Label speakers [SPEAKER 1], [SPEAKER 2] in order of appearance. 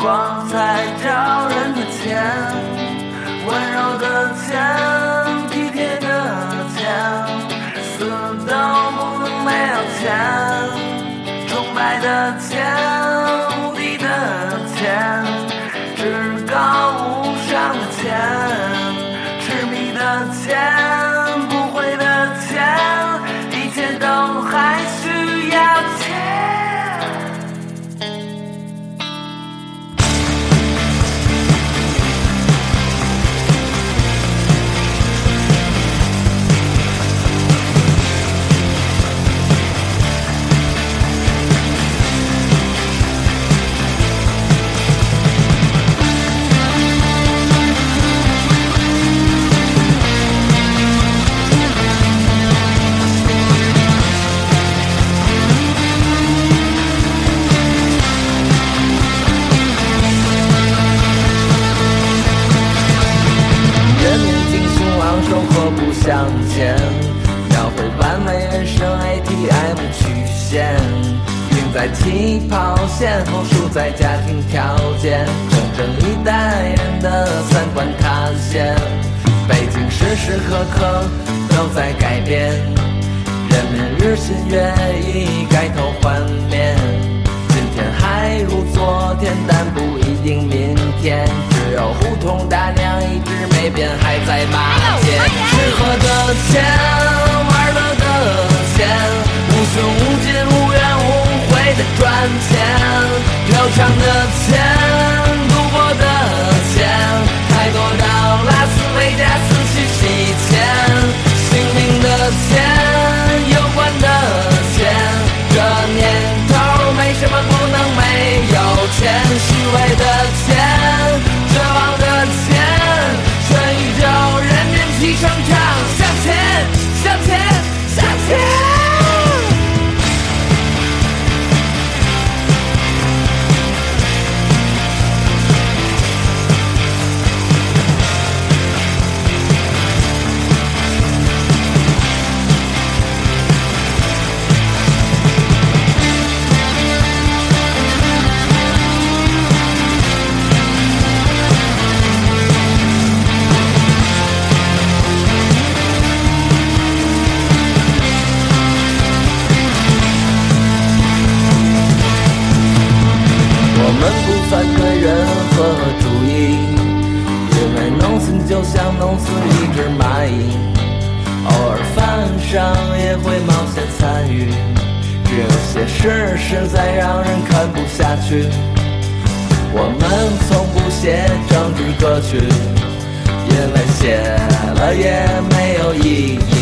[SPEAKER 1] 光彩照人的钱，温柔的钱，体贴的钱，死都不能没有钱，崇拜的钱，无敌的钱，至高无上的钱，痴迷的钱，起跑线后，输在家庭条件，整整一代人的三观塌陷。北京时时刻刻都在改变，人们日新月异，改头换面。今天还如昨天，但不一定明天。只有胡同大娘一直没变，还在骂街。吃喝的钱，唱的甜事实在让人看不下去，我们从不写政治歌曲，因为写了也没有意义。